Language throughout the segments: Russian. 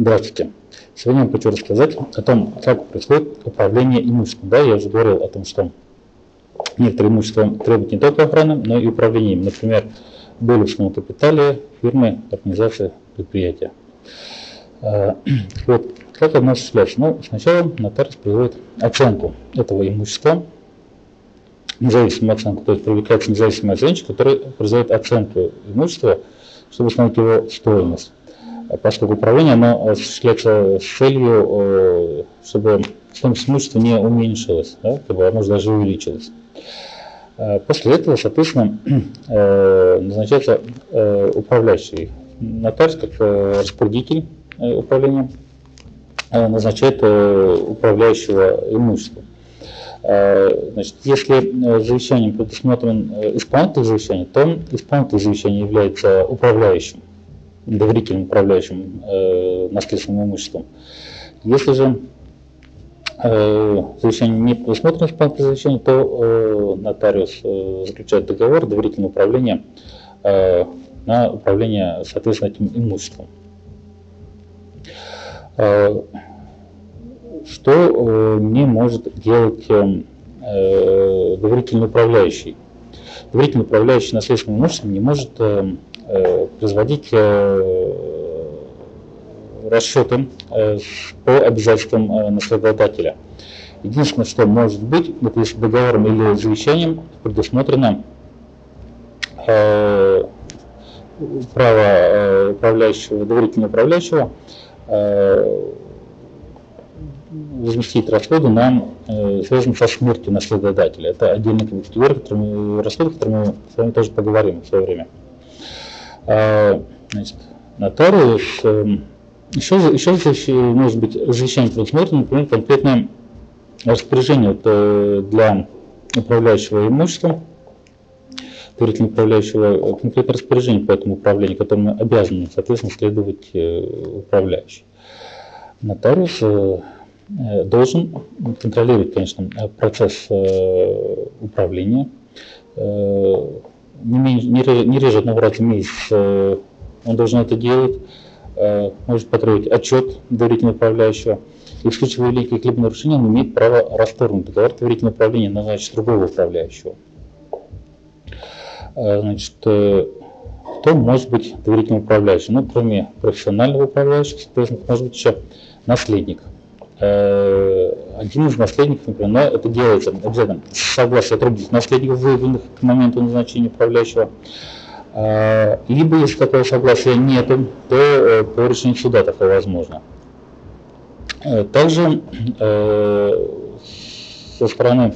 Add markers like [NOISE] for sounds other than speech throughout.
Здравствуйте. Сегодня я хочу рассказать о том, как происходит управление имуществом. Да, я уже говорил о том, что некоторые имущества требуют не только охраны, но и управления им. Например, долечном капитале фирмы, организации, предприятия. А, [CLEARS THROAT] вот, как это осуществляется? Ну, сначала нотариус производит оценку этого имущества, независимую оценку, то есть привлекается независимый оценщик, который производит оценку имущества, чтобы установить его стоимость. Поскольку управление оно осуществляется с целью, э, чтобы стоимость имущества не уменьшилась, да, либо, а может даже увеличилась. А после этого, соответственно, [CLEARS THROAT] э, назначается э, управляющий нотариус как распорядитель управления назначает управляющего имуществом. Значит, если завещанием предусмотрен исполнитель завещания, то исполнитель завещания является управляющим доверительным управляющим э, наследственным имуществом. Если же э, завещание не предусмотрено исполнительное завещание, то э, нотариус э, заключает договор доверительного управления э, на управление, соответственно, этим имуществом. Э, что э, не может делать э, доверительный управляющий? Доверительный управляющий наследственным имуществом не может Э, производить э, расчеты э, по обязательствам наследодателя. Единственное, что может быть, это если договором или завещанием предусмотрено право управляющего, доверительного управляющего возместить расходы на, связанные со смертью наследодателя. Это отдельная категория, расходы, которые мы с вами тоже поговорим в свое время. А, значит, нотариус, еще, еще здесь может быть завещание предусмотрено, например, конкретное распоряжение вот, э, для управляющего имуществом, доверительно управляющего, конкретное распоряжение по этому управлению, которому обязаны, соответственно, следовать э, управляющий. Нотариус э, должен контролировать, конечно, процесс управления, не, не, реже, не реже одного раза в месяц э, он должен это делать, э, может потребовать отчет доверительного управляющего. И в случае великих либо нарушений он имеет право расторгнуть договор доверительного управления, назначить другого управляющего. Э, значит, кто может быть доверительным управляющим? Ну, кроме профессионального управляющего, может быть еще наследник. Э, один из наследников, например, но это делается обязательно с согласия других наследников, выявленных к моменту назначения управляющего. Э, либо, если такого согласия нет, то э, по решению суда такое возможно. Также со стороны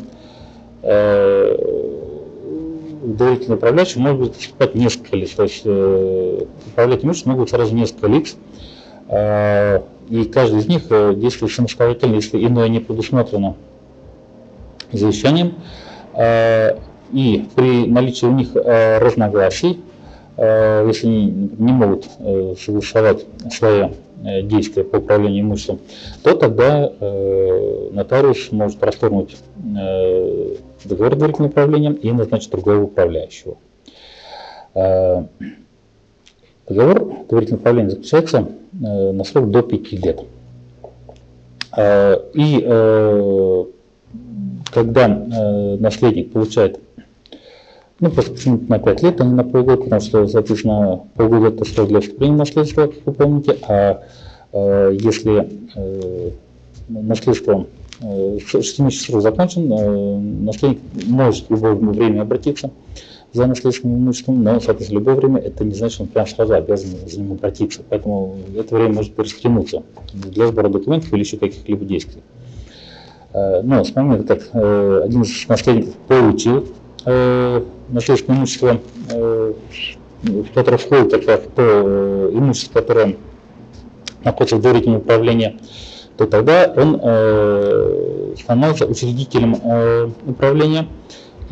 доверительного управляющего может быть выступать несколько лиц. То есть управлять имуществом могут сразу несколько лиц и каждый из них э, действует самостоятельно, если иное не предусмотрено завещанием. Э, и при наличии у них э, разногласий, если они не могут согласовать свои действия по управлению имуществом, то тогда нотариус может расторгнуть договор доверительным управлением и назначить другого управляющего. Договор доверительного управления заключается э, на срок до 5 лет. Э, и э, когда наследник получает, ну, просто на 5 лет, а не на полгода, потому что, соответственно, полгода это срок для вступления наследства, как вы помните, а если наследство шестимесячный срок закончен, наследник может в любое время обратиться за наследственным имуществом, но, соответственно, любое время это не значит, что он прямо сразу обязан за ним обратиться. Поэтому это время может растянуться для сбора документов или еще каких-либо действий. Э, но с момента, как э, один из наследников получил э, наследственное имущество, в которое входит как то имущество, которое находится в доверительном управлении, то тогда он становится учредителем управления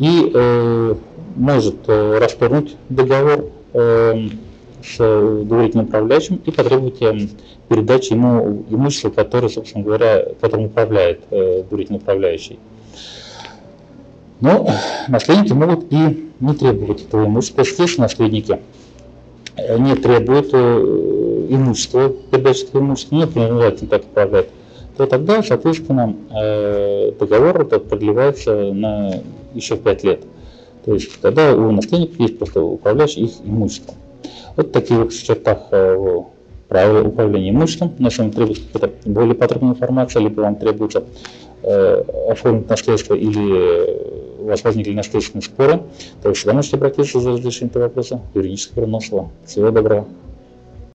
и может э, расторгнуть договор э, с доверительным управляющим и потребовать э, передачи ему имущества, которое, собственно говоря, которым управляет доверительный управляющий. Но наследники могут и не требовать этого имущества. Естественно, наследники не требуют имущества, передатчик имущества, ну, признаватель так управляет, то тогда, соответственно, э, договор этот продлевается на еще в 5 лет. То есть тогда у наследников есть просто управляющий их имуществом. Вот в таких вот чертах э, правила управления имуществом. Если вам требуется какая-то более подробная информация, либо вам требуется э, оформить наследство или у вас возникли наследственные споры, то вы всегда можете обратиться за разрешением этого вопроса в юридическое. Всего доброго.